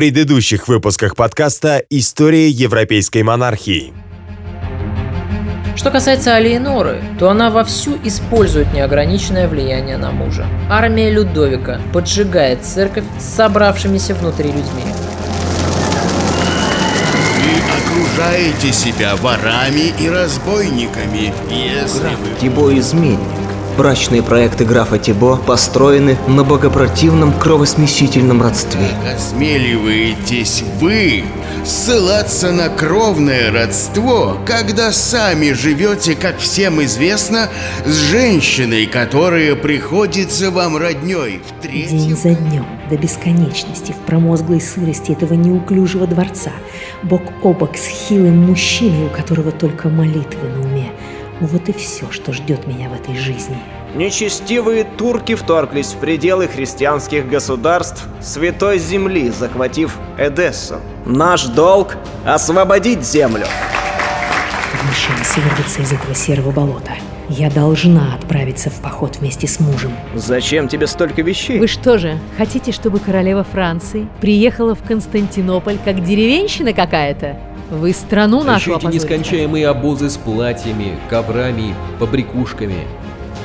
предыдущих выпусках подкаста «История европейской монархии». Что касается Алиеноры, то она вовсю использует неограниченное влияние на мужа. Армия Людовика поджигает церковь с собравшимися внутри людьми. Вы окружаете себя ворами и разбойниками, если вы... Тибо изменник. Брачные проекты графа Тибо построены на богопротивном кровосмесительном родстве. Как осмеливаетесь вы ссылаться на кровное родство, когда сами живете, как всем известно, с женщиной, которая приходится вам родней в третьем... День за днем, до бесконечности, в промозглой сырости этого неуклюжего дворца, бок о бок с хилым мужчиной, у которого только молитвы на уме. Вот и все, что ждет меня в этой жизни. Нечестивые турки вторглись в пределы христианских государств Святой Земли, захватив Эдессу. Наш долг – освободить землю. Мне шанс вырваться из этого серого болота. Я должна отправиться в поход вместе с мужем. Зачем тебе столько вещей? Вы что же, хотите, чтобы королева Франции приехала в Константинополь как деревенщина какая-то? Вы страну нашу Ищите опозорите. нескончаемые обозы с платьями, коврами, побрякушками.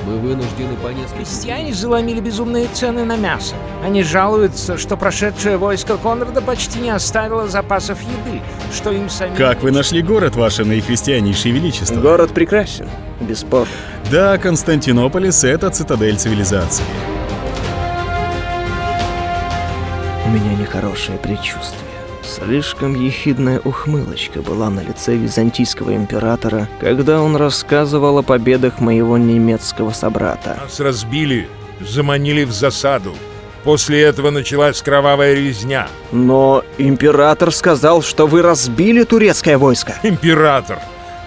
Мы вынуждены по несколько... Крестьяне заломили безумные цены на мясо. Они жалуются, что прошедшее войско Конрада почти не оставило запасов еды, что им самим... Как вы нашли город, ваше наихристианейшее величество? Город прекрасен, бесспорно. Да, Константинополис — это цитадель цивилизации. У меня нехорошее предчувствие. Слишком ехидная ухмылочка была на лице византийского императора, когда он рассказывал о победах моего немецкого собрата. Нас разбили, заманили в засаду. После этого началась кровавая резня. Но император сказал, что вы разбили турецкое войско. Император,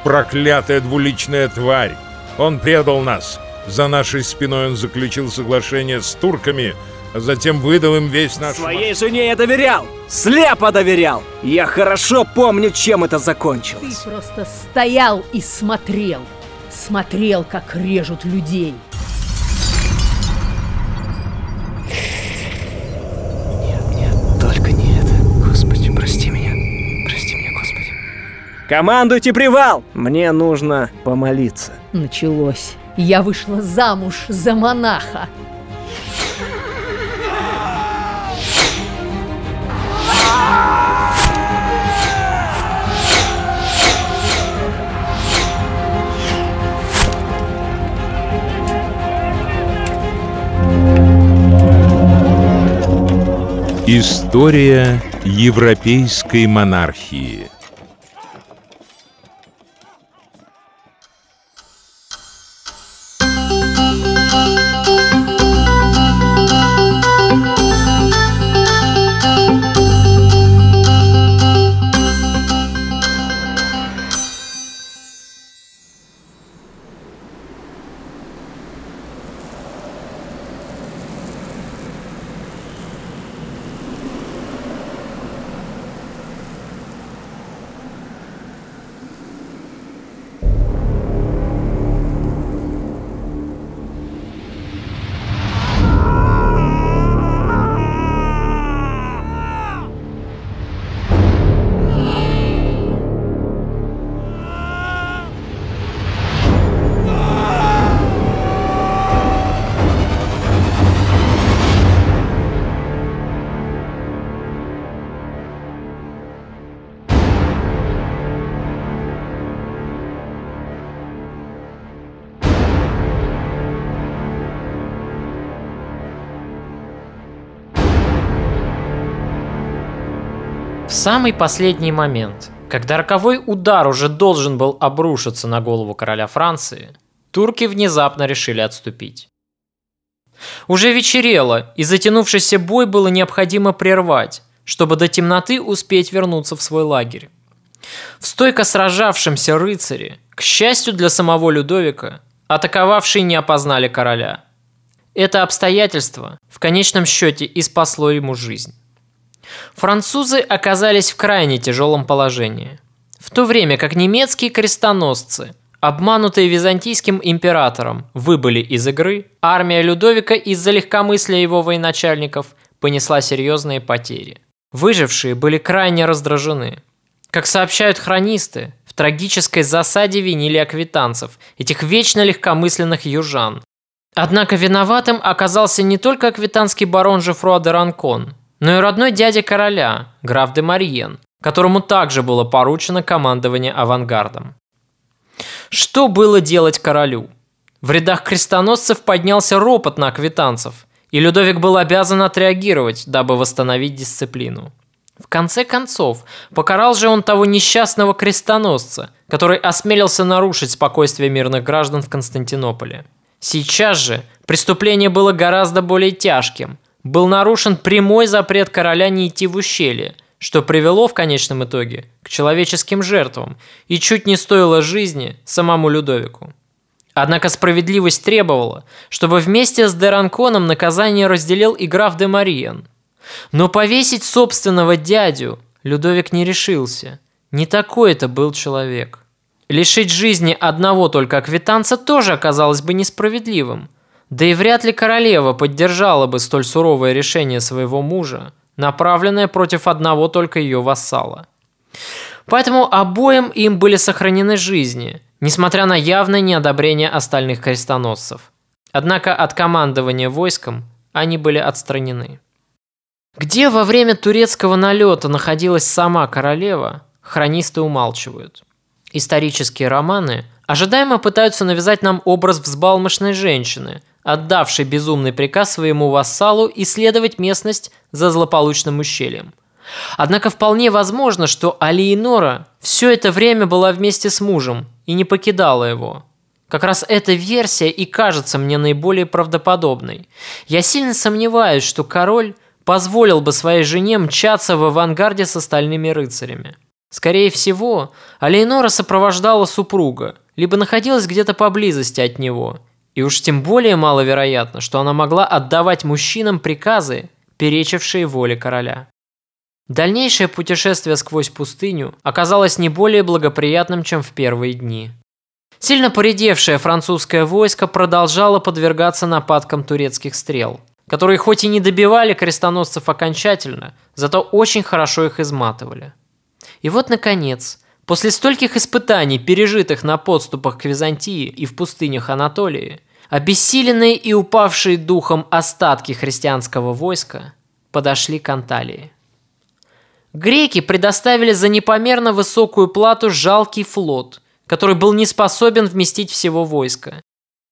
проклятая двуличная тварь. Он предал нас. За нашей спиной он заключил соглашение с турками, а затем выдал им весь наш... Своей жене я доверял! Слепо доверял! Я хорошо помню, чем это Ты закончилось. просто стоял и смотрел. Смотрел, как режут людей. Только не это. Господи, прости меня. Прости меня, Господи. Командуйте привал! Мне нужно помолиться. Началось. Я вышла замуж за монаха. История европейской монархии. В самый последний момент, когда роковой удар уже должен был обрушиться на голову короля Франции, турки внезапно решили отступить. Уже вечерело, и затянувшийся бой было необходимо прервать, чтобы до темноты успеть вернуться в свой лагерь. В стойко сражавшемся рыцаре, к счастью для самого Людовика, атаковавшие не опознали короля. Это обстоятельство в конечном счете и спасло ему жизнь. Французы оказались в крайне тяжелом положении. В то время как немецкие крестоносцы, обманутые византийским императором, выбыли из игры, армия Людовика из-за легкомыслия его военачальников понесла серьезные потери. Выжившие были крайне раздражены. Как сообщают хронисты, в трагической засаде винили аквитанцев, этих вечно легкомысленных южан. Однако виноватым оказался не только аквитанский барон Жефруа де Ранкон, но и родной дядя короля, граф де Мариен, которому также было поручено командование авангардом. Что было делать королю? В рядах крестоносцев поднялся ропот на аквитанцев, и Людовик был обязан отреагировать, дабы восстановить дисциплину. В конце концов, покарал же он того несчастного крестоносца, который осмелился нарушить спокойствие мирных граждан в Константинополе. Сейчас же преступление было гораздо более тяжким. Был нарушен прямой запрет короля не идти в ущелье, что привело в конечном итоге к человеческим жертвам и чуть не стоило жизни самому Людовику. Однако справедливость требовала, чтобы вместе с Деранконом наказание разделил и граф де Мариен – но повесить собственного дядю Людовик не решился. Не такой это был человек. Лишить жизни одного только аквитанца тоже оказалось бы несправедливым. Да и вряд ли королева поддержала бы столь суровое решение своего мужа, направленное против одного только ее вассала. Поэтому обоим им были сохранены жизни, несмотря на явное неодобрение остальных крестоносцев. Однако от командования войском они были отстранены. Где во время турецкого налета находилась сама королева, хронисты умалчивают. Исторические романы ожидаемо пытаются навязать нам образ взбалмошной женщины, отдавшей безумный приказ своему вассалу исследовать местность за злополучным ущельем. Однако вполне возможно, что Алиенора все это время была вместе с мужем и не покидала его. Как раз эта версия и кажется мне наиболее правдоподобной. Я сильно сомневаюсь, что король – позволил бы своей жене мчаться в авангарде с остальными рыцарями. Скорее всего, Алейнора сопровождала супруга, либо находилась где-то поблизости от него. И уж тем более маловероятно, что она могла отдавать мужчинам приказы, перечившие воле короля. Дальнейшее путешествие сквозь пустыню оказалось не более благоприятным, чем в первые дни. Сильно поредевшее французское войско продолжало подвергаться нападкам турецких стрел – которые хоть и не добивали крестоносцев окончательно, зато очень хорошо их изматывали. И вот, наконец, после стольких испытаний, пережитых на подступах к Византии и в пустынях Анатолии, обессиленные и упавшие духом остатки христианского войска подошли к Анталии. Греки предоставили за непомерно высокую плату жалкий флот, который был не способен вместить всего войска,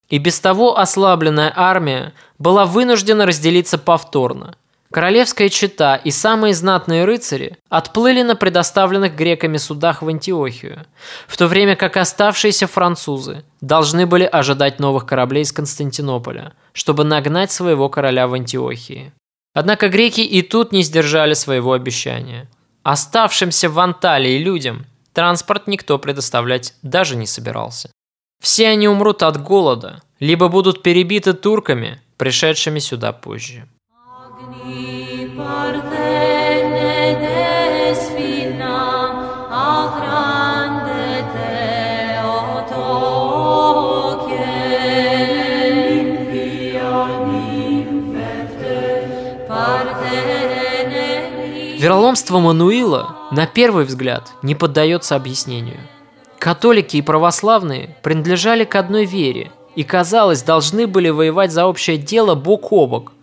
и без того ослабленная армия была вынуждена разделиться повторно. Королевская чета и самые знатные рыцари отплыли на предоставленных греками судах в Антиохию, в то время как оставшиеся французы должны были ожидать новых кораблей из Константинополя, чтобы нагнать своего короля в Антиохии. Однако греки и тут не сдержали своего обещания. Оставшимся в Анталии людям транспорт никто предоставлять даже не собирался. Все они умрут от голода, либо будут перебиты турками, пришедшими сюда позже. Вероломство Мануила, на первый взгляд, не поддается объяснению – Католики и православные принадлежали к одной вере и, казалось, должны были воевать за общее дело бок о бок.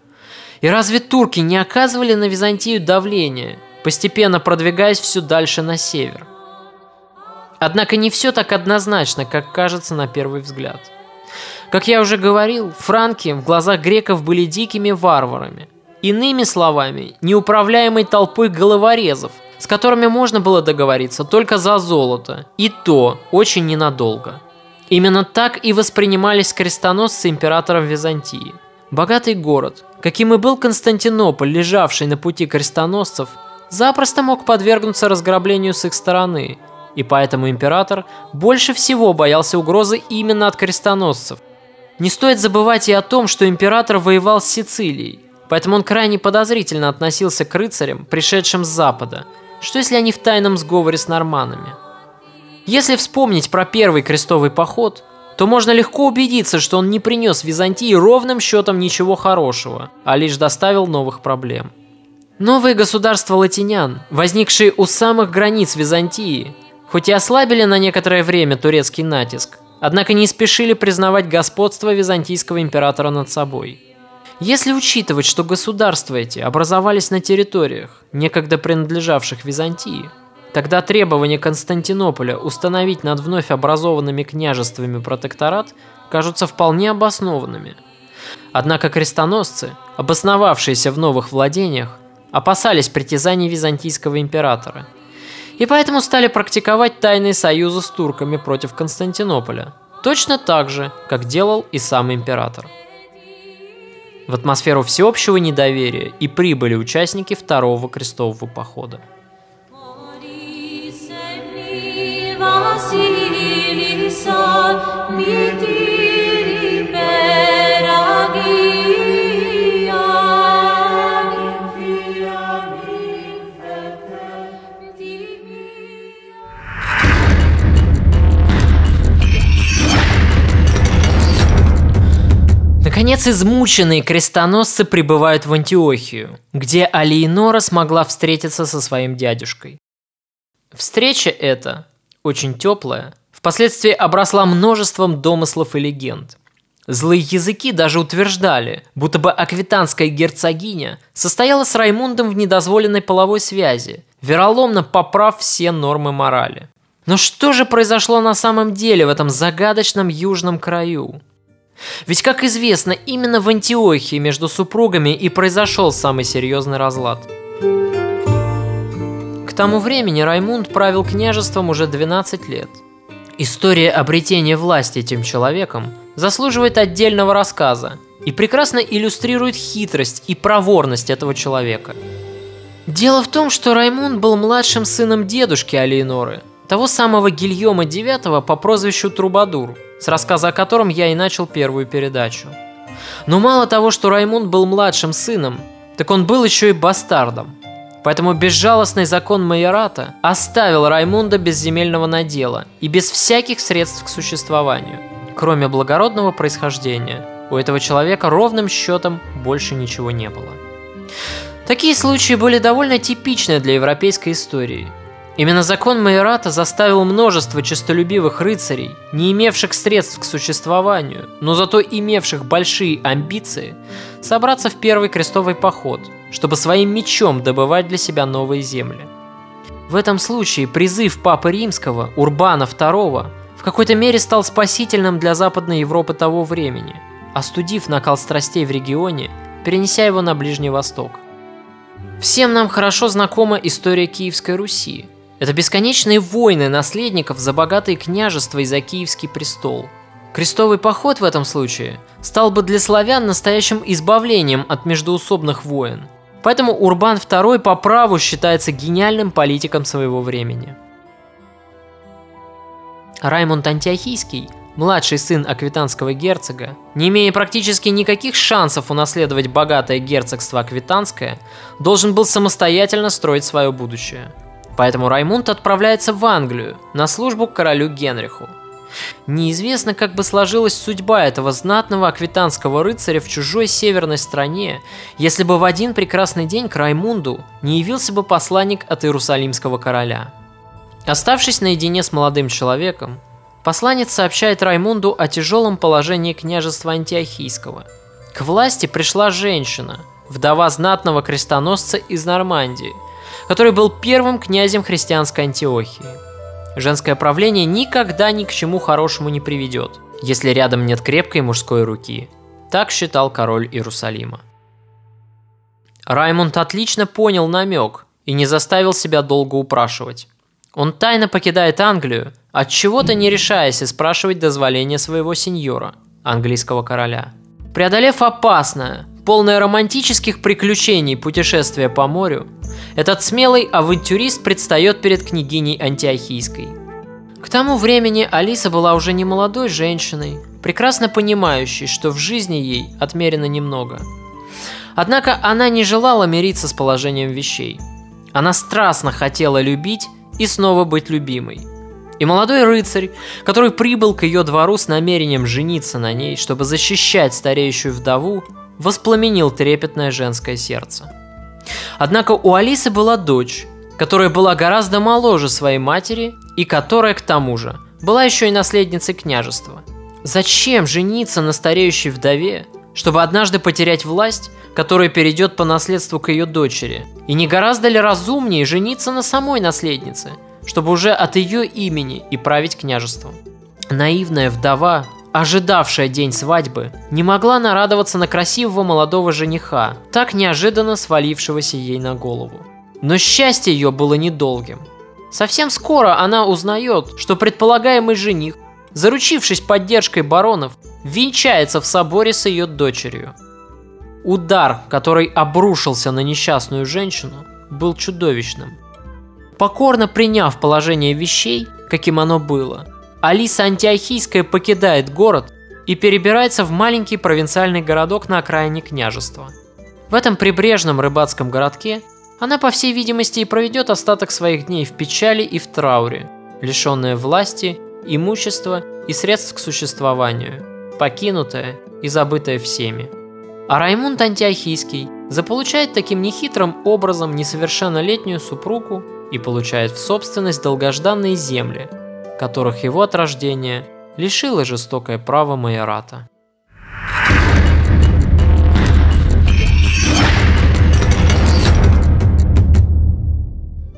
И разве турки не оказывали на Византию давления, постепенно продвигаясь все дальше на север? Однако не все так однозначно, как кажется на первый взгляд. Как я уже говорил, франки в глазах греков были дикими варварами. Иными словами, неуправляемой толпой головорезов, с которыми можно было договориться только за золото, и то очень ненадолго. Именно так и воспринимались крестоносцы императором Византии. Богатый город, каким и был Константинополь, лежавший на пути крестоносцев, запросто мог подвергнуться разграблению с их стороны, и поэтому император больше всего боялся угрозы именно от крестоносцев. Не стоит забывать и о том, что император воевал с Сицилией, поэтому он крайне подозрительно относился к рыцарям, пришедшим с запада – что если они в тайном сговоре с норманами? Если вспомнить про первый крестовый поход, то можно легко убедиться, что он не принес Византии ровным счетом ничего хорошего, а лишь доставил новых проблем. Новые государства латинян, возникшие у самых границ Византии, хоть и ослабили на некоторое время турецкий натиск, однако не спешили признавать господство византийского императора над собой. Если учитывать, что государства эти образовались на территориях, некогда принадлежавших Византии, тогда требования Константинополя установить над вновь образованными княжествами протекторат кажутся вполне обоснованными. Однако крестоносцы, обосновавшиеся в новых владениях, опасались притязаний византийского императора и поэтому стали практиковать тайные союзы с турками против Константинополя, точно так же, как делал и сам император. В атмосферу всеобщего недоверия и прибыли участники второго крестового похода. Наконец, измученные крестоносцы прибывают в Антиохию, где Алиенора смогла встретиться со своим дядюшкой. Встреча эта, очень теплая, впоследствии обросла множеством домыслов и легенд. Злые языки даже утверждали, будто бы аквитанская герцогиня состояла с Раймундом в недозволенной половой связи, вероломно поправ все нормы морали. Но что же произошло на самом деле в этом загадочном южном краю? Ведь, как известно, именно в Антиохии между супругами и произошел самый серьезный разлад. Тому времени Раймунд правил княжеством уже 12 лет. История обретения власти этим человеком заслуживает отдельного рассказа и прекрасно иллюстрирует хитрость и проворность этого человека. Дело в том, что Раймунд был младшим сыном дедушки Алиеноры, того самого Гильома IX по прозвищу Трубадур – с рассказа о котором я и начал первую передачу. Но мало того, что Раймунд был младшим сыном, так он был еще и бастардом. Поэтому безжалостный закон майората оставил Раймунда без земельного надела и без всяких средств к существованию. Кроме благородного происхождения, у этого человека ровным счетом больше ничего не было. Такие случаи были довольно типичны для европейской истории – Именно закон Майората заставил множество честолюбивых рыцарей, не имевших средств к существованию, но зато имевших большие амбиции, собраться в первый крестовый поход, чтобы своим мечом добывать для себя новые земли. В этом случае призыв Папы Римского, Урбана II, в какой-то мере стал спасительным для Западной Европы того времени, остудив накал страстей в регионе, перенеся его на Ближний Восток. Всем нам хорошо знакома история Киевской Руси – это бесконечные войны наследников за богатые княжества и за Киевский престол. Крестовый поход в этом случае стал бы для славян настоящим избавлением от междуусобных войн. Поэтому Урбан II по праву считается гениальным политиком своего времени. Раймонд Антиохийский, младший сын аквитанского герцога, не имея практически никаких шансов унаследовать богатое герцогство Аквитанское, должен был самостоятельно строить свое будущее – Поэтому Раймунд отправляется в Англию на службу к королю Генриху. Неизвестно, как бы сложилась судьба этого знатного аквитанского рыцаря в чужой северной стране, если бы в один прекрасный день к Раймунду не явился бы посланник от Иерусалимского короля. Оставшись наедине с молодым человеком, посланец сообщает Раймунду о тяжелом положении княжества Антиохийского. К власти пришла женщина, вдова знатного крестоносца из Нормандии – который был первым князем христианской Антиохии. Женское правление никогда ни к чему хорошему не приведет, если рядом нет крепкой мужской руки. Так считал король Иерусалима. Раймонд отлично понял намек и не заставил себя долго упрашивать. Он тайно покидает Англию, от чего-то не решаясь и спрашивать дозволения своего сеньора, английского короля. Преодолев опасное, полное романтических приключений путешествие по морю, этот смелый авантюрист предстает перед княгиней Антиохийской. К тому времени Алиса была уже не молодой женщиной, прекрасно понимающей, что в жизни ей отмерено немного. Однако она не желала мириться с положением вещей. Она страстно хотела любить и снова быть любимой. И молодой рыцарь, который прибыл к ее двору с намерением жениться на ней, чтобы защищать стареющую вдову, воспламенил трепетное женское сердце. Однако у Алисы была дочь, которая была гораздо моложе своей матери и которая, к тому же, была еще и наследницей княжества. Зачем жениться на стареющей вдове, чтобы однажды потерять власть, которая перейдет по наследству к ее дочери? И не гораздо ли разумнее жениться на самой наследнице, чтобы уже от ее имени и править княжеством? Наивная вдова, ожидавшая день свадьбы, не могла нарадоваться на красивого молодого жениха, так неожиданно свалившегося ей на голову. Но счастье ее было недолгим. Совсем скоро она узнает, что предполагаемый жених, заручившись поддержкой баронов, венчается в соборе с ее дочерью. Удар, который обрушился на несчастную женщину, был чудовищным. Покорно приняв положение вещей, каким оно было, Алиса Антиохийская покидает город и перебирается в маленький провинциальный городок на окраине княжества. В этом прибрежном рыбацком городке она, по всей видимости, и проведет остаток своих дней в печали и в трауре, лишенная власти, имущества и средств к существованию, покинутая и забытая всеми. А Раймунд Антиохийский заполучает таким нехитрым образом несовершеннолетнюю супругу и получает в собственность долгожданные земли, которых его от рождения лишило жестокое право майората.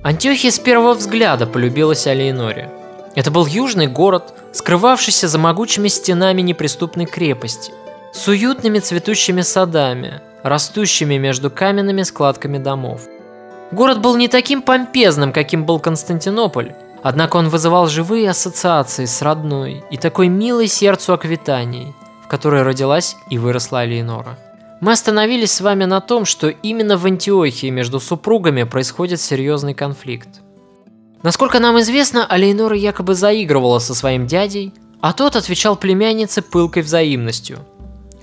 Антиохия с первого взгляда полюбилась Алейноре. Это был южный город, скрывавшийся за могучими стенами неприступной крепости, с уютными цветущими садами, растущими между каменными складками домов. Город был не таким помпезным, каким был Константинополь, однако он вызывал живые ассоциации с родной и такой милой сердцу Аквитанией, в которой родилась и выросла Алейнора. Мы остановились с вами на том, что именно в Антиохии между супругами происходит серьезный конфликт. Насколько нам известно, Алейнора якобы заигрывала со своим дядей, а тот отвечал племяннице пылкой взаимностью.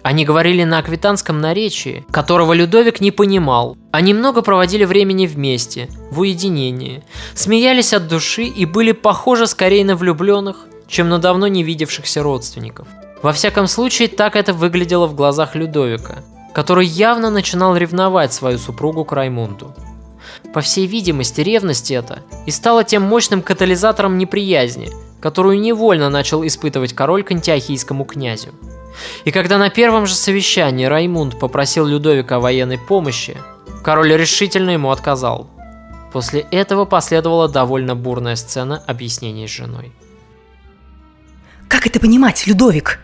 Они говорили на аквитанском наречии, которого Людовик не понимал. Они много проводили времени вместе, в уединении, смеялись от души и были похожи скорее на влюбленных, чем на давно не видевшихся родственников. Во всяком случае, так это выглядело в глазах Людовика – который явно начинал ревновать свою супругу к Раймунду. По всей видимости, ревность эта и стала тем мощным катализатором неприязни, которую невольно начал испытывать король к антиохийскому князю. И когда на первом же совещании Раймунд попросил Людовика о военной помощи, король решительно ему отказал. После этого последовала довольно бурная сцена объяснений с женой. Как это понимать, Людовик?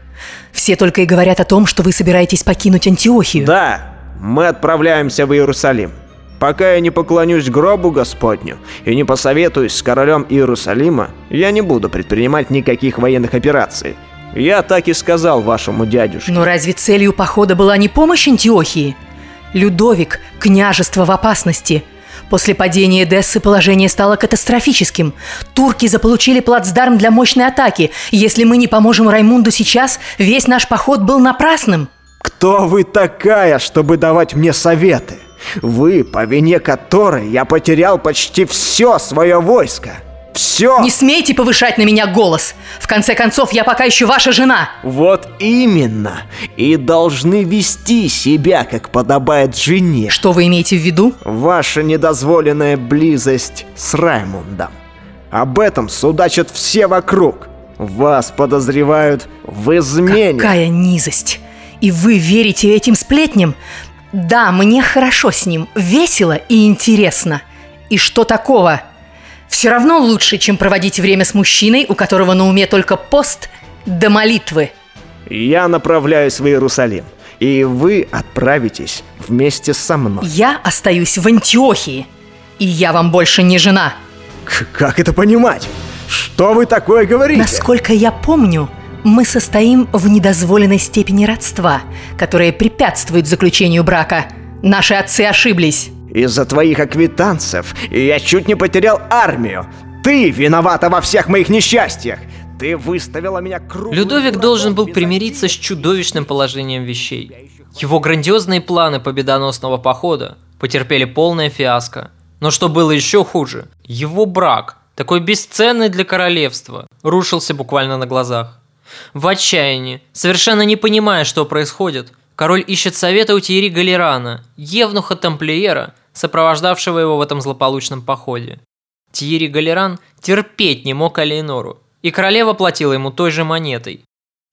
Все только и говорят о том, что вы собираетесь покинуть Антиохию. Да, мы отправляемся в Иерусалим. Пока я не поклонюсь гробу Господню и не посоветуюсь с королем Иерусалима, я не буду предпринимать никаких военных операций. Я так и сказал вашему дядюшке. Но разве целью похода была не помощь Антиохии? Людовик, княжество в опасности – После падения Эдессы положение стало катастрофическим. Турки заполучили плацдарм для мощной атаки. Если мы не поможем Раймунду сейчас, весь наш поход был напрасным. Кто вы такая, чтобы давать мне советы? Вы, по вине которой я потерял почти все свое войско все. Не смейте повышать на меня голос. В конце концов, я пока еще ваша жена. Вот именно. И должны вести себя, как подобает жене. Что вы имеете в виду? Ваша недозволенная близость с Раймундом. Об этом судачат все вокруг. Вас подозревают в измене. Какая низость. И вы верите этим сплетням? Да, мне хорошо с ним, весело и интересно. И что такого? Все равно лучше, чем проводить время с мужчиной, у которого на уме только пост до молитвы. Я направляюсь в Иерусалим, и вы отправитесь вместе со мной. Я остаюсь в Антиохии, и я вам больше не жена. К как это понимать? Что вы такое говорите? Насколько я помню, мы состоим в недозволенной степени родства, которая препятствует заключению брака. Наши отцы ошиблись. Из-за твоих аквитанцев я чуть не потерял армию. Ты виновата во всех моих несчастьях. Ты выставила меня круглым... Людовик должен был примириться с чудовищным положением вещей. Его грандиозные планы победоносного похода потерпели полное фиаско. Но что было еще хуже, его брак, такой бесценный для королевства, рушился буквально на глазах. В отчаянии, совершенно не понимая, что происходит, король ищет совета у Тьерри Галерана, евнуха-тамплиера, сопровождавшего его в этом злополучном походе. Тьерри Галеран терпеть не мог Алейнору, и королева платила ему той же монетой.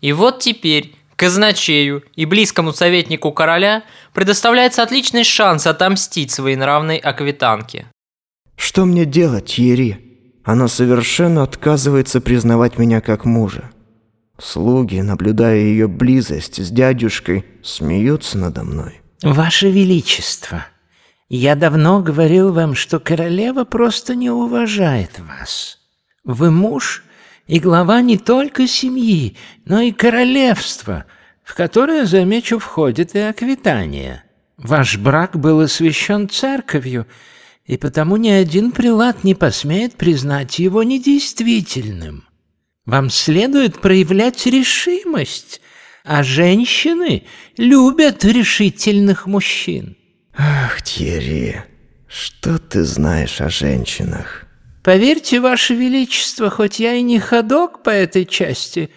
И вот теперь казначею и близкому советнику короля предоставляется отличный шанс отомстить своей нравной аквитанке. Что мне делать, Тьерри? Она совершенно отказывается признавать меня как мужа. Слуги, наблюдая ее близость с дядюшкой, смеются надо мной. Ваше Величество, я давно говорил вам, что королева просто не уважает вас. Вы муж и глава не только семьи, но и королевства, в которое, замечу, входит и Аквитания. Ваш брак был освящен церковью, и потому ни один прилад не посмеет признать его недействительным. Вам следует проявлять решимость, а женщины любят решительных мужчин. Ах, Тьерри, что ты знаешь о женщинах? Поверьте, Ваше Величество, хоть я и не ходок по этой части,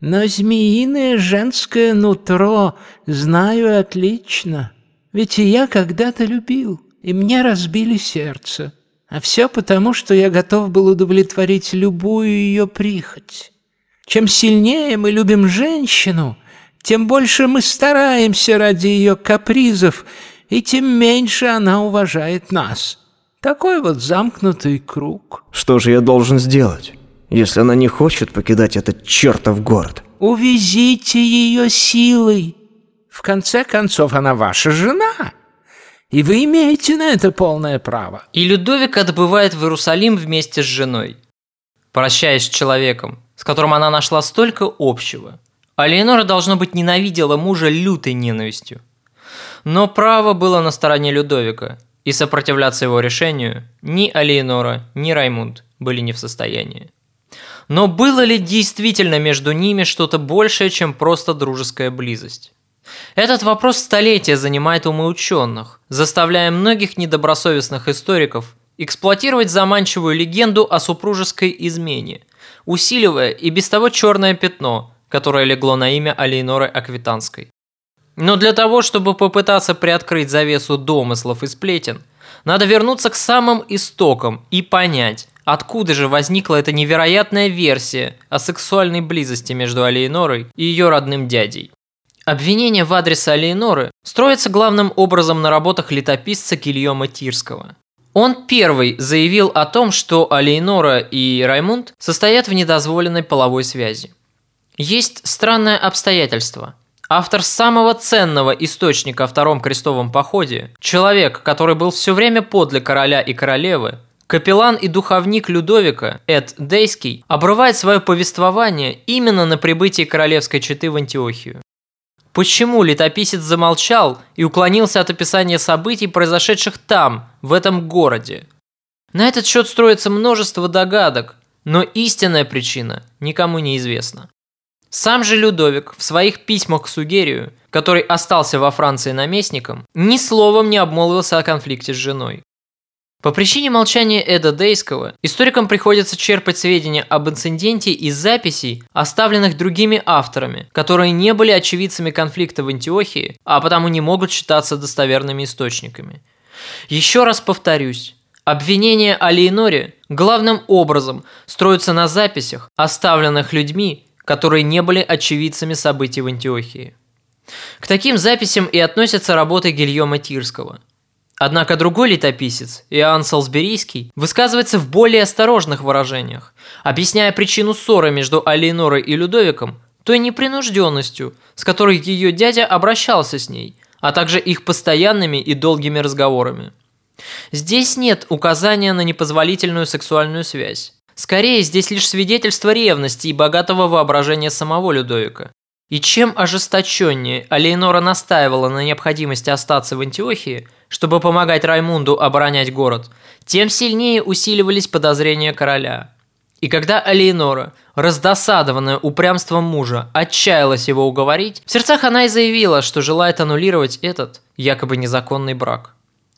но змеиное женское нутро знаю отлично. Ведь и я когда-то любил, и мне разбили сердце. А все потому, что я готов был удовлетворить любую ее прихоть. Чем сильнее мы любим женщину, тем больше мы стараемся ради ее капризов, и тем меньше она уважает нас. Такой вот замкнутый круг. Что же я должен сделать, если она не хочет покидать этот чертов город? Увезите ее силой. В конце концов, она ваша жена. И вы имеете на это полное право. И Людовик отбывает в Иерусалим вместе с женой. Прощаясь с человеком, с которым она нашла столько общего. А Леонора, должно быть, ненавидела мужа лютой ненавистью. Но право было на стороне Людовика, и сопротивляться его решению ни Алиенора, ни Раймунд были не в состоянии. Но было ли действительно между ними что-то большее, чем просто дружеская близость? Этот вопрос столетия занимает умы ученых, заставляя многих недобросовестных историков эксплуатировать заманчивую легенду о супружеской измене, усиливая и без того черное пятно, которое легло на имя Алейноры Аквитанской. Но для того, чтобы попытаться приоткрыть завесу домыслов и сплетен, надо вернуться к самым истокам и понять, откуда же возникла эта невероятная версия о сексуальной близости между Алейнорой и ее родным дядей. Обвинение в адрес Алейноры строится главным образом на работах летописца Гильома Тирского. Он первый заявил о том, что Алейнора и Раймунд состоят в недозволенной половой связи. Есть странное обстоятельство – Автор самого ценного источника о Втором крестовом походе, человек, который был все время подле короля и королевы, капеллан и духовник Людовика Эд Дейский обрывает свое повествование именно на прибытии королевской четы в Антиохию. Почему летописец замолчал и уклонился от описания событий, произошедших там, в этом городе? На этот счет строится множество догадок, но истинная причина никому не известна. Сам же Людовик в своих письмах к Сугерию, который остался во Франции наместником, ни словом не обмолвился о конфликте с женой. По причине молчания Эда Дейского историкам приходится черпать сведения об инциденте из записей, оставленных другими авторами, которые не были очевидцами конфликта в Антиохии, а потому не могут считаться достоверными источниками. Еще раз повторюсь, обвинения о Лейноре главным образом строятся на записях, оставленных людьми, которые не были очевидцами событий в Антиохии. К таким записям и относятся работы Гильома Тирского. Однако другой летописец, Иоанн Салсберийский, высказывается в более осторожных выражениях, объясняя причину ссоры между Алейнорой и Людовиком той непринужденностью, с которой ее дядя обращался с ней, а также их постоянными и долгими разговорами. Здесь нет указания на непозволительную сексуальную связь. Скорее, здесь лишь свидетельство ревности и богатого воображения самого Людовика. И чем ожесточеннее Алейнора настаивала на необходимости остаться в Антиохии, чтобы помогать Раймунду оборонять город, тем сильнее усиливались подозрения короля. И когда Алейнора, раздосадованная упрямством мужа, отчаялась его уговорить, в сердцах она и заявила, что желает аннулировать этот якобы незаконный брак.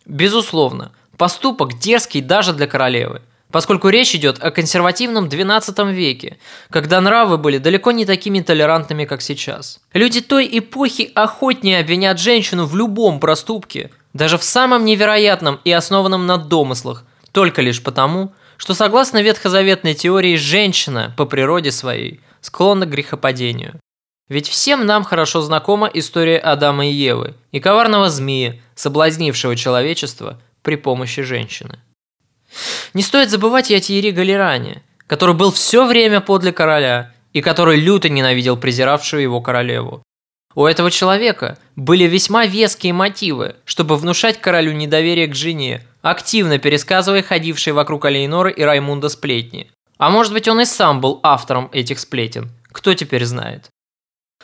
Безусловно, поступок дерзкий даже для королевы – поскольку речь идет о консервативном XII веке, когда нравы были далеко не такими толерантными, как сейчас. Люди той эпохи охотнее обвинят женщину в любом проступке, даже в самом невероятном и основанном на домыслах, только лишь потому, что согласно ветхозаветной теории женщина по природе своей склонна к грехопадению. Ведь всем нам хорошо знакома история Адама и Евы и коварного змея, соблазнившего человечество при помощи женщины. Не стоит забывать и о Тьерри Галеране, который был все время подле короля и который люто ненавидел презиравшую его королеву. У этого человека были весьма веские мотивы, чтобы внушать королю недоверие к жене, активно пересказывая ходившие вокруг Алейнора и Раймунда сплетни. А может быть он и сам был автором этих сплетен, кто теперь знает.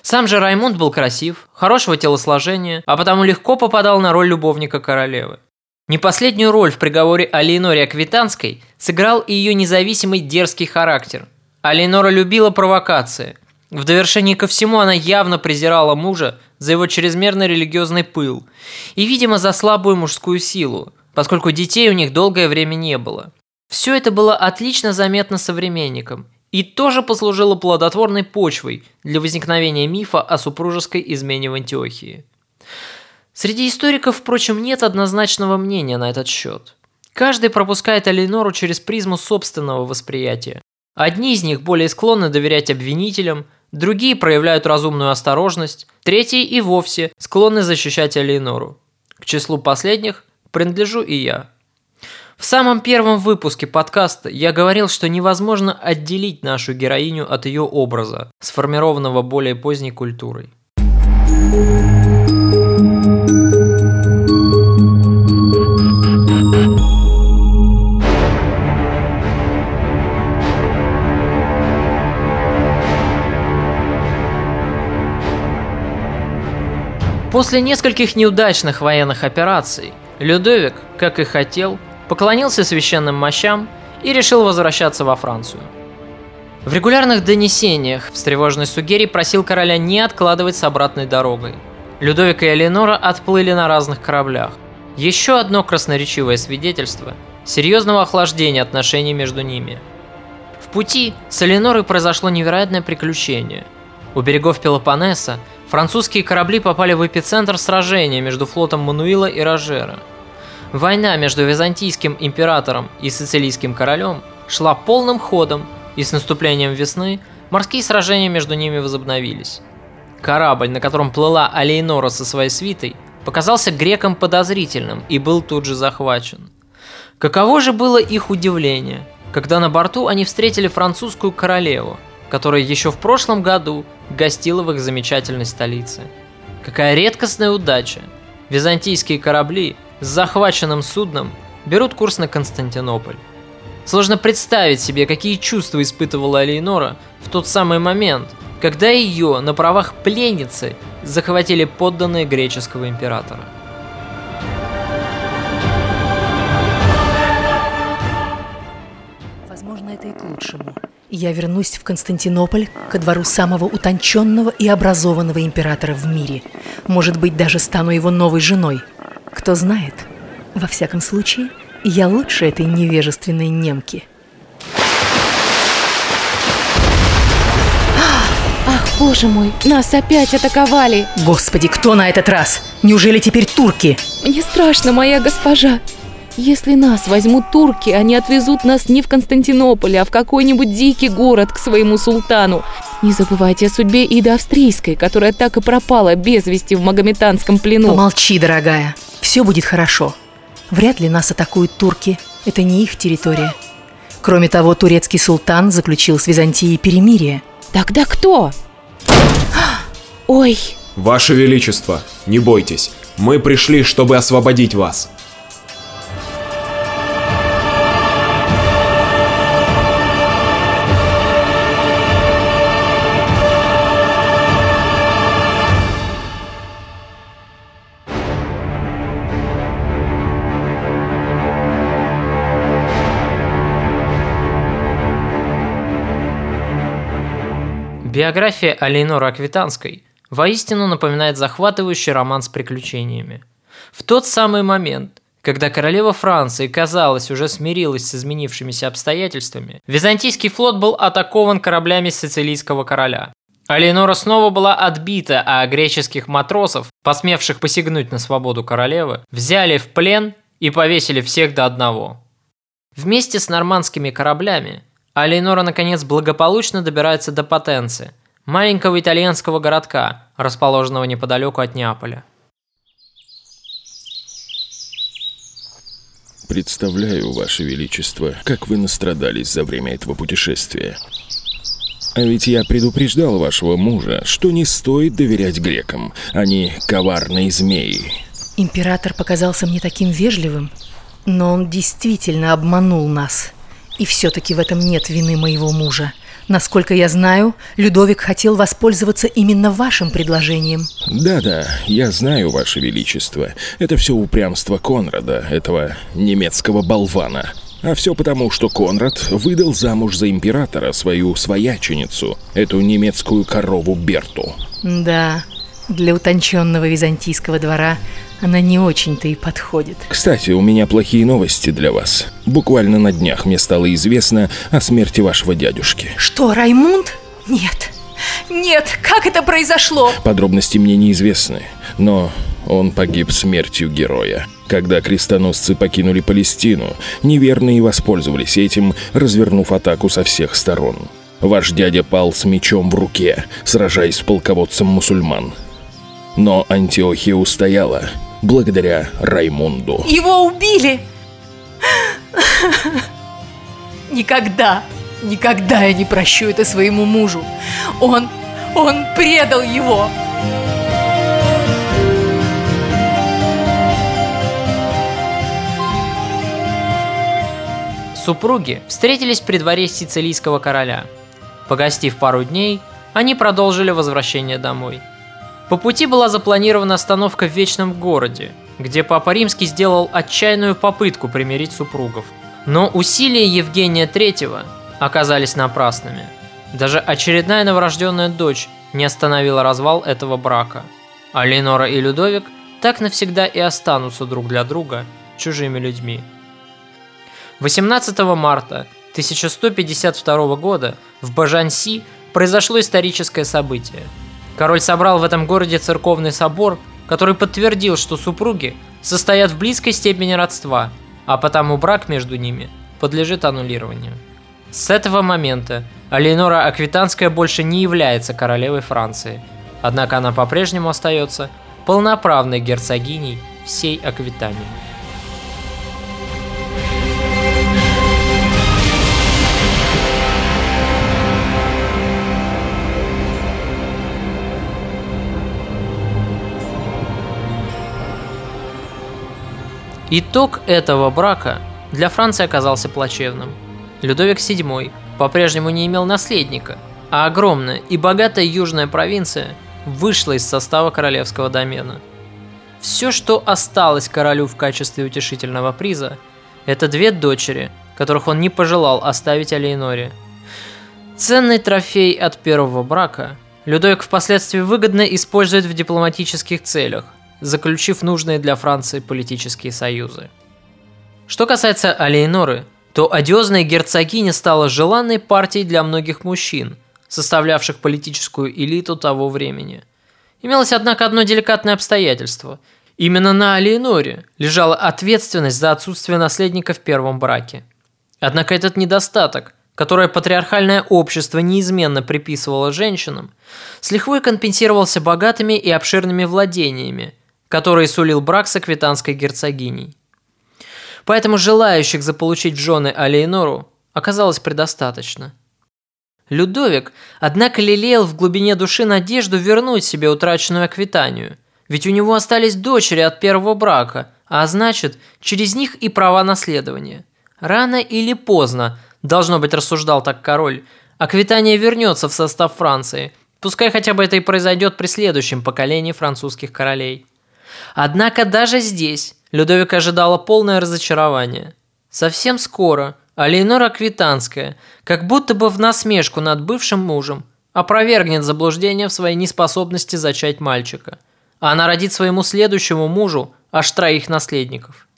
Сам же Раймунд был красив, хорошего телосложения, а потому легко попадал на роль любовника королевы. Не последнюю роль в приговоре Алейноре Аквитанской сыграл и ее независимый дерзкий характер. Алейнора любила провокации. В довершении ко всему она явно презирала мужа за его чрезмерный религиозный пыл и, видимо, за слабую мужскую силу, поскольку детей у них долгое время не было. Все это было отлично заметно современникам и тоже послужило плодотворной почвой для возникновения мифа о супружеской измене в Антиохии. Среди историков, впрочем, нет однозначного мнения на этот счет. Каждый пропускает Алинору через призму собственного восприятия. Одни из них более склонны доверять обвинителям, другие проявляют разумную осторожность, третьи и вовсе склонны защищать Алинору. К числу последних принадлежу и я. В самом первом выпуске подкаста я говорил, что невозможно отделить нашу героиню от ее образа, сформированного более поздней культурой. После нескольких неудачных военных операций Людовик, как и хотел, поклонился священным мощам и решил возвращаться во Францию. В регулярных донесениях встревоженный Сугери просил короля не откладывать с обратной дорогой. Людовик и Элеонора отплыли на разных кораблях. Еще одно красноречивое свидетельство серьезного охлаждения отношений между ними. В пути с Эленорой произошло невероятное приключение. У берегов Пелопоннеса Французские корабли попали в эпицентр сражения между флотом Мануила и Рожера. Война между византийским императором и сицилийским королем шла полным ходом, и с наступлением весны морские сражения между ними возобновились. Корабль, на котором плыла Алейнора со своей свитой, показался грекам подозрительным и был тут же захвачен. Каково же было их удивление, когда на борту они встретили французскую королеву, которая еще в прошлом году гостила в их замечательной столице. Какая редкостная удача! Византийские корабли с захваченным судном берут курс на Константинополь. Сложно представить себе, какие чувства испытывала Алейнора в тот самый момент, когда ее на правах пленницы захватили подданные греческого императора. Возможно, это и к лучшему. Я вернусь в Константинополь, ко двору самого утонченного и образованного императора в мире. Может быть, даже стану его новой женой. Кто знает. Во всяком случае, я лучше этой невежественной немки. Ах, боже мой, нас опять атаковали. Господи, кто на этот раз? Неужели теперь турки? Мне страшно, моя госпожа. Если нас возьмут турки, они отвезут нас не в Константинополь, а в какой-нибудь дикий город к своему султану. Не забывайте о судьбе Иды Австрийской, которая так и пропала без вести в магометанском плену. Помолчи, дорогая. Все будет хорошо. Вряд ли нас атакуют турки. Это не их территория. Кроме того, турецкий султан заключил с Византией перемирие. Тогда кто? Ой. Ваше Величество, не бойтесь. Мы пришли, чтобы освободить вас. Биография Алейноры Аквитанской воистину напоминает захватывающий роман с приключениями. В тот самый момент, когда королева Франции, казалось, уже смирилась с изменившимися обстоятельствами, византийский флот был атакован кораблями сицилийского короля. Алейнора снова была отбита, а греческих матросов, посмевших посягнуть на свободу королевы, взяли в плен и повесили всех до одного. Вместе с нормандскими кораблями Алейнора наконец благополучно добирается до Потенции, маленького итальянского городка, расположенного неподалеку от Неаполя. Представляю, Ваше Величество, как вы настрадались за время этого путешествия. А ведь я предупреждал вашего мужа, что не стоит доверять грекам. Они коварные змеи. Император показался мне таким вежливым, но он действительно обманул нас. И все-таки в этом нет вины моего мужа. Насколько я знаю, Людовик хотел воспользоваться именно вашим предложением. Да-да, я знаю, Ваше Величество. Это все упрямство Конрада, этого немецкого болвана. А все потому, что Конрад выдал замуж за императора свою свояченицу, эту немецкую корову Берту. Да, для утонченного византийского двора она не очень-то и подходит. Кстати, у меня плохие новости для вас. Буквально на днях мне стало известно о смерти вашего дядюшки. Что, Раймунд? Нет. Нет, как это произошло? Подробности мне неизвестны, но он погиб смертью героя. Когда крестоносцы покинули Палестину, неверные воспользовались этим, развернув атаку со всех сторон. Ваш дядя пал с мечом в руке, сражаясь с полководцем мусульман. Но Антиохия устояла, благодаря Раймунду. Его убили! Никогда, никогда я не прощу это своему мужу. Он, он предал его. Супруги встретились при дворе сицилийского короля. Погостив пару дней, они продолжили возвращение домой. По пути была запланирована остановка в Вечном городе, где Папа Римский сделал отчаянную попытку примирить супругов. Но усилия Евгения III оказались напрасными. Даже очередная новорожденная дочь не остановила развал этого брака. А Ленора и Людовик так навсегда и останутся друг для друга чужими людьми. 18 марта 1152 года в Бажанси произошло историческое событие. Король собрал в этом городе церковный собор, который подтвердил, что супруги состоят в близкой степени родства, а потому брак между ними подлежит аннулированию. С этого момента Алейнора Аквитанская больше не является королевой Франции, однако она по-прежнему остается полноправной герцогиней всей Аквитании. Итог этого брака для Франции оказался плачевным. Людовик VII по-прежнему не имел наследника, а огромная и богатая южная провинция вышла из состава королевского домена. Все, что осталось королю в качестве утешительного приза, это две дочери, которых он не пожелал оставить Алейноре. Ценный трофей от первого брака Людовик впоследствии выгодно использует в дипломатических целях, заключив нужные для Франции политические союзы. Что касается Алейноры, то одиозная герцогиня стала желанной партией для многих мужчин, составлявших политическую элиту того времени. Имелось, однако, одно деликатное обстоятельство. Именно на Алейноре лежала ответственность за отсутствие наследника в первом браке. Однако этот недостаток, который патриархальное общество неизменно приписывало женщинам, с лихвой компенсировался богатыми и обширными владениями – который сулил брак с аквитанской герцогиней. Поэтому желающих заполучить в жены Алейнору оказалось предостаточно. Людовик, однако, лелеял в глубине души надежду вернуть себе утраченную Аквитанию, ведь у него остались дочери от первого брака, а значит, через них и права наследования. Рано или поздно, должно быть, рассуждал так король, Аквитания вернется в состав Франции, пускай хотя бы это и произойдет при следующем поколении французских королей. Однако даже здесь Людовик ожидала полное разочарование. Совсем скоро Алейнора Квитанская, как будто бы в насмешку над бывшим мужем, опровергнет заблуждение в своей неспособности зачать мальчика. Она родит своему следующему мужу аж троих наследников.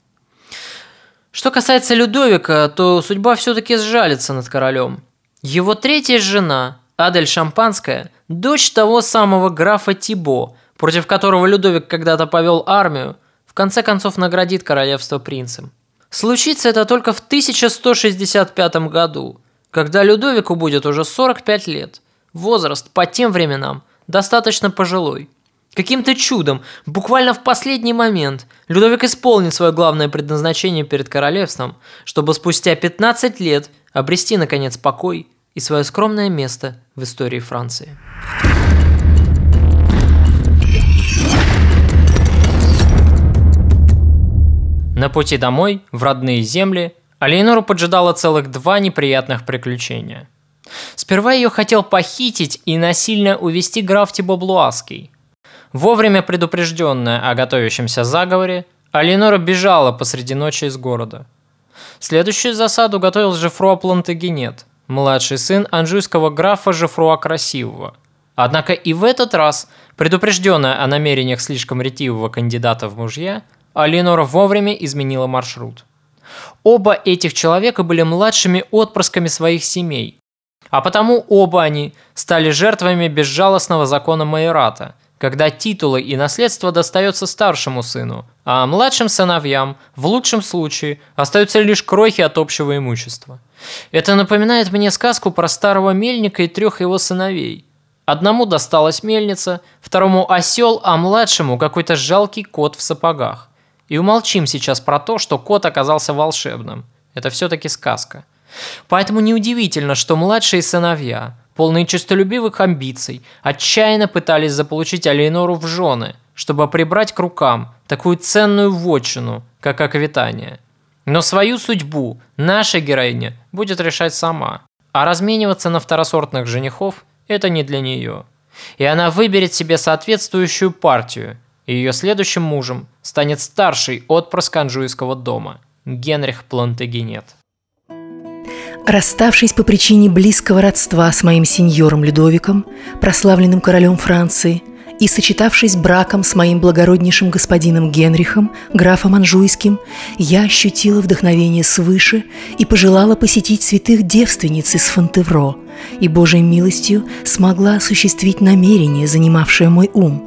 Что касается Людовика, то судьба все-таки сжалится над королем. Его третья жена, Адель Шампанская, дочь того самого графа Тибо, против которого Людовик когда-то повел армию, в конце концов наградит королевство принцем. Случится это только в 1165 году, когда Людовику будет уже 45 лет. Возраст по тем временам достаточно пожилой. Каким-то чудом, буквально в последний момент, Людовик исполнит свое главное предназначение перед королевством, чтобы спустя 15 лет обрести, наконец, покой и свое скромное место в истории Франции. На пути домой, в родные земли, Алейнору поджидало целых два неприятных приключения. Сперва ее хотел похитить и насильно увести граф Тибоблуаский. Вовремя предупрежденная о готовящемся заговоре, Алейнора бежала посреди ночи из города. Следующую засаду готовил Жефруа Плантагенет, младший сын анжуйского графа Жефруа Красивого. Однако и в этот раз, предупрежденная о намерениях слишком ретивого кандидата в мужья – а Ленора вовремя изменила маршрут. Оба этих человека были младшими отпрысками своих семей, а потому оба они стали жертвами безжалостного закона Майората, когда титулы и наследство достается старшему сыну, а младшим сыновьям, в лучшем случае, остаются лишь крохи от общего имущества. Это напоминает мне сказку про старого мельника и трех его сыновей. Одному досталась мельница, второму осел, а младшему какой-то жалкий кот в сапогах. И умолчим сейчас про то, что кот оказался волшебным. Это все-таки сказка. Поэтому неудивительно, что младшие сыновья, полные честолюбивых амбиций, отчаянно пытались заполучить Алейнору в жены, чтобы прибрать к рукам такую ценную вотчину, как Аквитания. Но свою судьбу наша героиня будет решать сама, а размениваться на второсортных женихов – это не для нее. И она выберет себе соответствующую партию – и ее следующим мужем станет старший отпрыск Анжуйского дома Генрих Плантагенет. Расставшись по причине близкого родства с моим сеньором Людовиком, прославленным королем Франции, и сочетавшись браком с моим благороднейшим господином Генрихом, графом Анжуйским, я ощутила вдохновение свыше и пожелала посетить святых девственниц из Фонтевро, и Божьей милостью смогла осуществить намерение, занимавшее мой ум –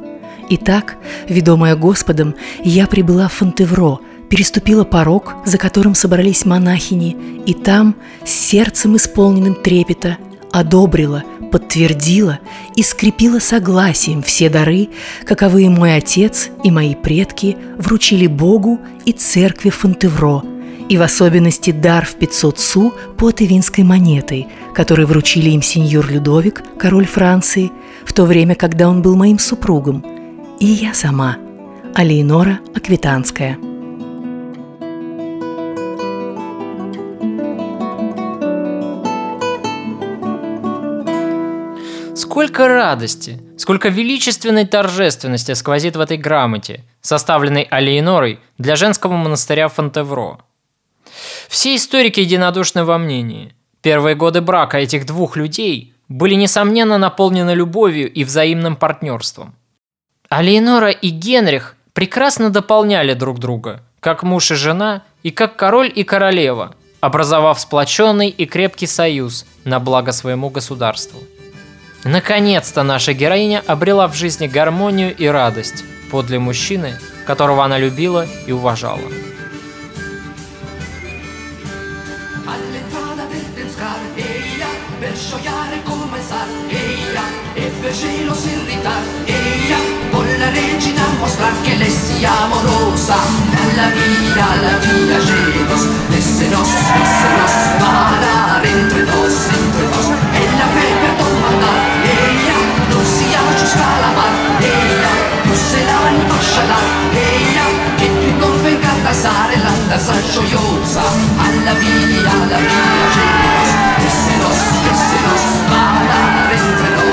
Итак, ведомая Господом, я прибыла в Фонтевро, переступила порог, за которым собрались монахини, и там, с сердцем исполненным трепета, одобрила, подтвердила и скрепила согласием все дары, каковые мой отец и мои предки вручили Богу и церкви Фонтевро, и в особенности дар в 500 су по тывинской монетой, который вручили им сеньор Людовик, король Франции, в то время, когда он был моим супругом – и я сама, Алейнора Аквитанская. Сколько радости, сколько величественной торжественности сквозит в этой грамоте, составленной Алейнорой для женского монастыря Фонтевро. Все историки единодушны во мнении. Первые годы брака этих двух людей были, несомненно, наполнены любовью и взаимным партнерством. А Леонора и Генрих прекрасно дополняли друг друга, как муж и жена, и как король и королева, образовав сплоченный и крепкий союз на благо своему государству. Наконец-то наша героиня обрела в жизни гармонию и радость подле мужчины, которого она любила и уважала. per cielo s'irritar Eia, la regina mostrar che le sia amorosa. Alla via, alla via llenos esse nos, esse nos parar entre dos, entre dos. E la fe per comandar ella non si aggiusta la mar ella non se l'anima scialar ella che più non venga a tasare l'andasa gioiosa alla via, alla via llenos esse nos, esse nos parar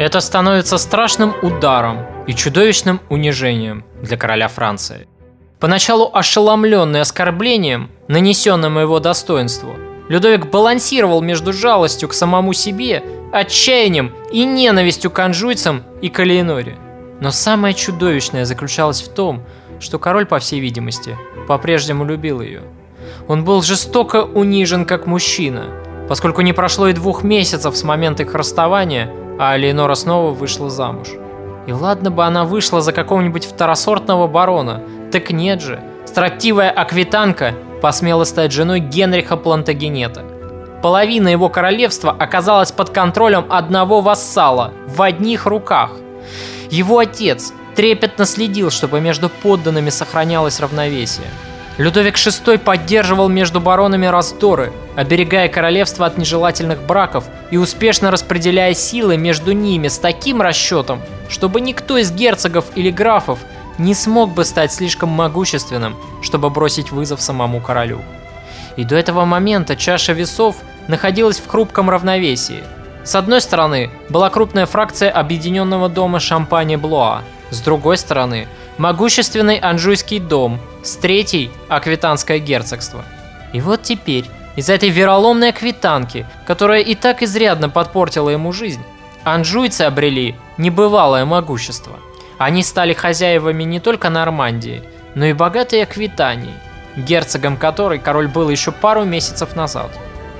Это становится страшным ударом и чудовищным унижением для короля Франции. Поначалу ошеломленный оскорблением, нанесенным его достоинству, Людовик балансировал между жалостью к самому себе, отчаянием и ненавистью к анжуйцам и к Алиеноре. Но самое чудовищное заключалось в том, что король, по всей видимости, по-прежнему любил ее. Он был жестоко унижен как мужчина, поскольку не прошло и двух месяцев с момента их расставания, а Алиенора снова вышла замуж. И ладно бы она вышла за какого-нибудь второсортного барона, так нет же. Строптивая аквитанка посмела стать женой Генриха Плантагенета. Половина его королевства оказалась под контролем одного вассала в одних руках. Его отец трепетно следил, чтобы между подданными сохранялось равновесие. Людовик VI поддерживал между баронами раздоры, оберегая королевство от нежелательных браков и успешно распределяя силы между ними с таким расчетом, чтобы никто из герцогов или графов не смог бы стать слишком могущественным, чтобы бросить вызов самому королю. И до этого момента чаша весов находилась в хрупком равновесии. С одной стороны была крупная фракция объединенного дома Шампани-Блуа, с другой стороны могущественный Анжуйский дом, с третьей – Аквитанское герцогство. И вот теперь из-за этой вероломной аквитанки, которая и так изрядно подпортила ему жизнь, анжуйцы обрели небывалое могущество – они стали хозяевами не только Нормандии, но и богатой Аквитании, герцогом которой король был еще пару месяцев назад.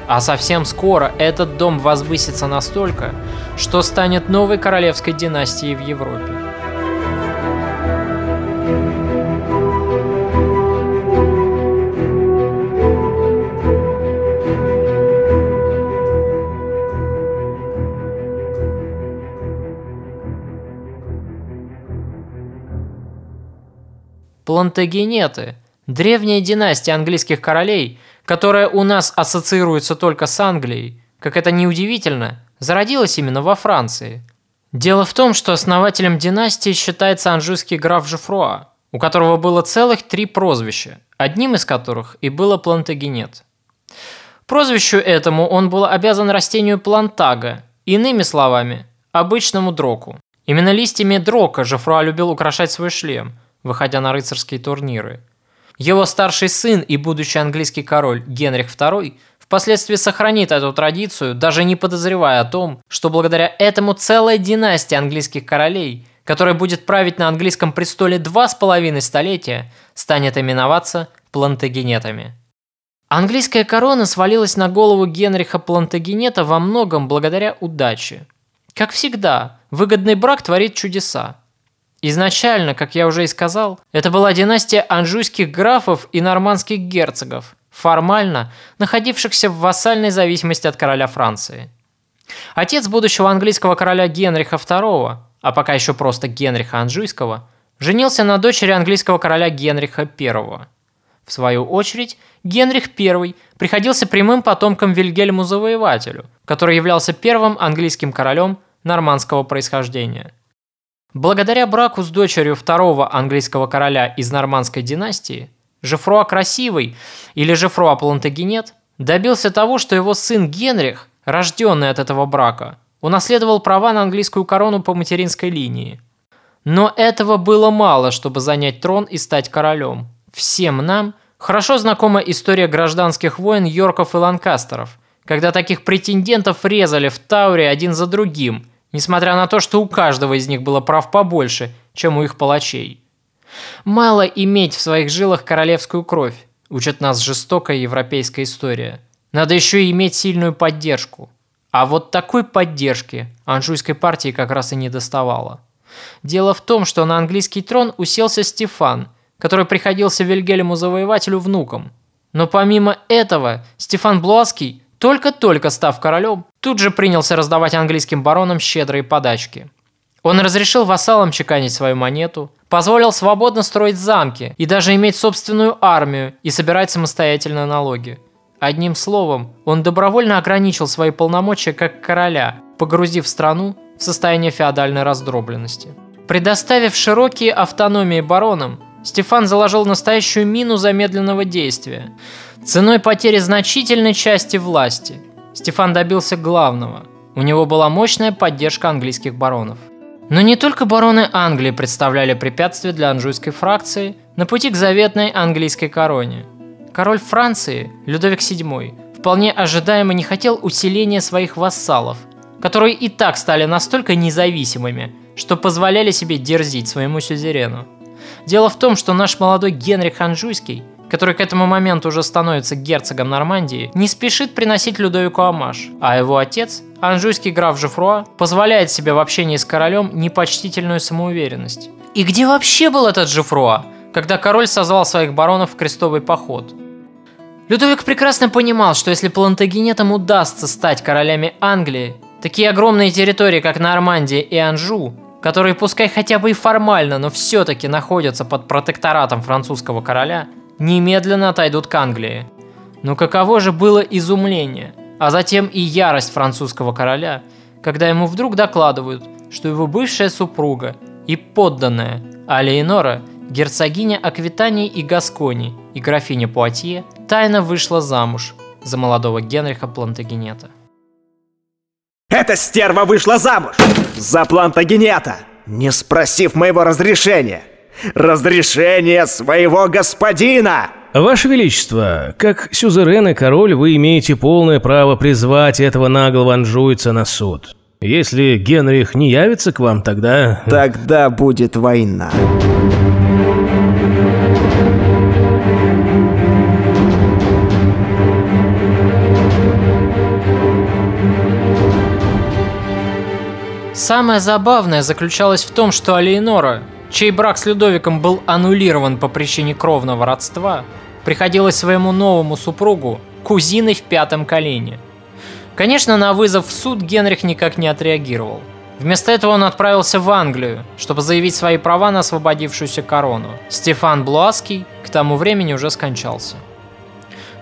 А совсем скоро этот дом возвысится настолько, что станет новой королевской династией в Европе. Плантагенеты – древняя династия английских королей, которая у нас ассоциируется только с Англией, как это неудивительно, зародилась именно во Франции. Дело в том, что основателем династии считается анжуйский граф Жефруа, у которого было целых три прозвища, одним из которых и было Плантагенет. Прозвищу этому он был обязан растению плантага, иными словами, обычному дроку. Именно листьями дрока Жефруа любил украшать свой шлем – выходя на рыцарские турниры. Его старший сын и будущий английский король Генрих II впоследствии сохранит эту традицию, даже не подозревая о том, что благодаря этому целая династия английских королей, которая будет править на английском престоле два с половиной столетия, станет именоваться плантагенетами. Английская корона свалилась на голову Генриха Плантагенета во многом благодаря удаче. Как всегда, выгодный брак творит чудеса. Изначально, как я уже и сказал, это была династия анжуйских графов и нормандских герцогов, формально находившихся в вассальной зависимости от короля Франции. Отец будущего английского короля Генриха II, а пока еще просто Генриха Анжуйского, женился на дочери английского короля Генриха I. В свою очередь, Генрих I приходился прямым потомком Вильгельму Завоевателю, который являлся первым английским королем нормандского происхождения – Благодаря браку с дочерью второго английского короля из нормандской династии, Жефруа Красивый или Жефруа Плантагенет добился того, что его сын Генрих, рожденный от этого брака, унаследовал права на английскую корону по материнской линии. Но этого было мало, чтобы занять трон и стать королем. Всем нам хорошо знакома история гражданских войн Йорков и Ланкастеров, когда таких претендентов резали в Тауре один за другим – несмотря на то, что у каждого из них было прав побольше, чем у их палачей. Мало иметь в своих жилах королевскую кровь, учит нас жестокая европейская история. Надо еще и иметь сильную поддержку. А вот такой поддержки анжуйской партии как раз и не доставало. Дело в том, что на английский трон уселся Стефан, который приходился Вильгельму Завоевателю внуком. Но помимо этого, Стефан Блуаский только-только став королем, тут же принялся раздавать английским баронам щедрые подачки. Он разрешил вассалам чеканить свою монету, позволил свободно строить замки и даже иметь собственную армию и собирать самостоятельно налоги. Одним словом, он добровольно ограничил свои полномочия как короля, погрузив страну в состояние феодальной раздробленности. Предоставив широкие автономии баронам, Стефан заложил настоящую мину замедленного действия – Ценой потери значительной части власти Стефан добился главного. У него была мощная поддержка английских баронов. Но не только бароны Англии представляли препятствие для анжуйской фракции на пути к заветной английской короне. Король Франции, Людовик VII, вполне ожидаемо не хотел усиления своих вассалов, которые и так стали настолько независимыми, что позволяли себе дерзить своему сюзерену. Дело в том, что наш молодой Генрих Анжуйский, который к этому моменту уже становится герцогом Нормандии, не спешит приносить Людовику амаш, а его отец, анжуйский граф Жефруа позволяет себе в общении с королем непочтительную самоуверенность. И где вообще был этот Жефруа, когда король созвал своих баронов в крестовый поход? Людовик прекрасно понимал, что если плантагенетам удастся стать королями Англии, такие огромные территории, как Нормандия и Анжу, которые пускай хотя бы и формально, но все-таки находятся под протекторатом французского короля, немедленно отойдут к Англии. Но каково же было изумление – а затем и ярость французского короля, когда ему вдруг докладывают, что его бывшая супруга и подданная Алеинора, герцогиня Аквитании и Гаскони и графиня Пуатье, тайно вышла замуж за молодого Генриха Плантагенета. Эта стерва вышла замуж за Плантагенета, не спросив моего разрешения. Разрешение своего господина! Ваше Величество, как сюзерен и король, вы имеете полное право призвать этого наглого анжуйца на суд. Если Генрих не явится к вам, тогда... Тогда будет война. Самое забавное заключалось в том, что Алиенора, чей брак с Людовиком был аннулирован по причине кровного родства, приходилось своему новому супругу кузиной в пятом колене. Конечно, на вызов в суд Генрих никак не отреагировал. Вместо этого он отправился в Англию, чтобы заявить свои права на освободившуюся корону. Стефан Блуаский к тому времени уже скончался.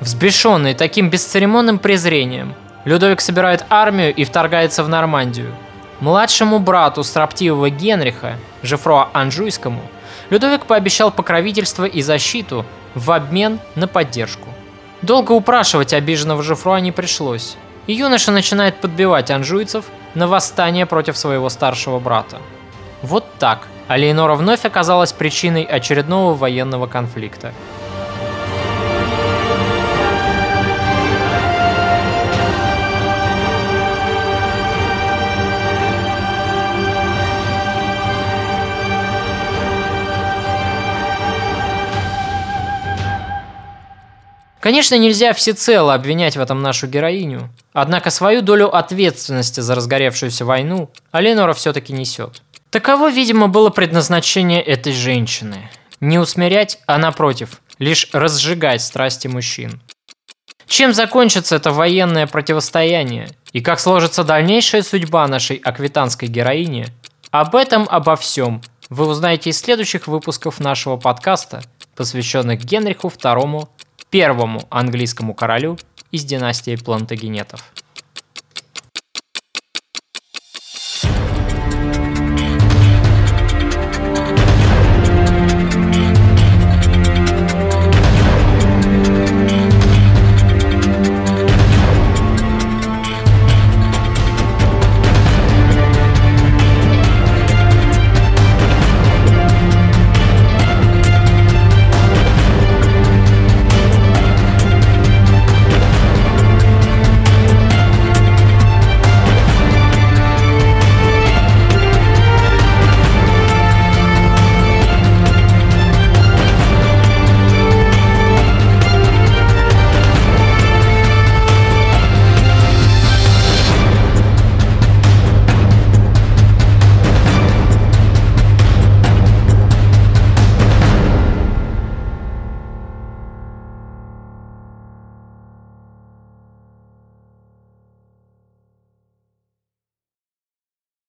Взбешенный таким бесцеремонным презрением, Людовик собирает армию и вторгается в Нормандию. Младшему брату строптивого Генриха, Жефруа Анжуйскому, Людовик пообещал покровительство и защиту в обмен на поддержку. Долго упрашивать обиженного Жифруа не пришлось, и юноша начинает подбивать анжуйцев на восстание против своего старшего брата. Вот так Алейнора вновь оказалась причиной очередного военного конфликта – Конечно, нельзя всецело обвинять в этом нашу героиню, однако свою долю ответственности за разгоревшуюся войну Аленора все-таки несет. Таково, видимо, было предназначение этой женщины. Не усмирять, а напротив, лишь разжигать страсти мужчин. Чем закончится это военное противостояние и как сложится дальнейшая судьба нашей аквитанской героини, об этом, обо всем вы узнаете из следующих выпусков нашего подкаста, посвященных Генриху II первому английскому королю из династии Плантагенетов.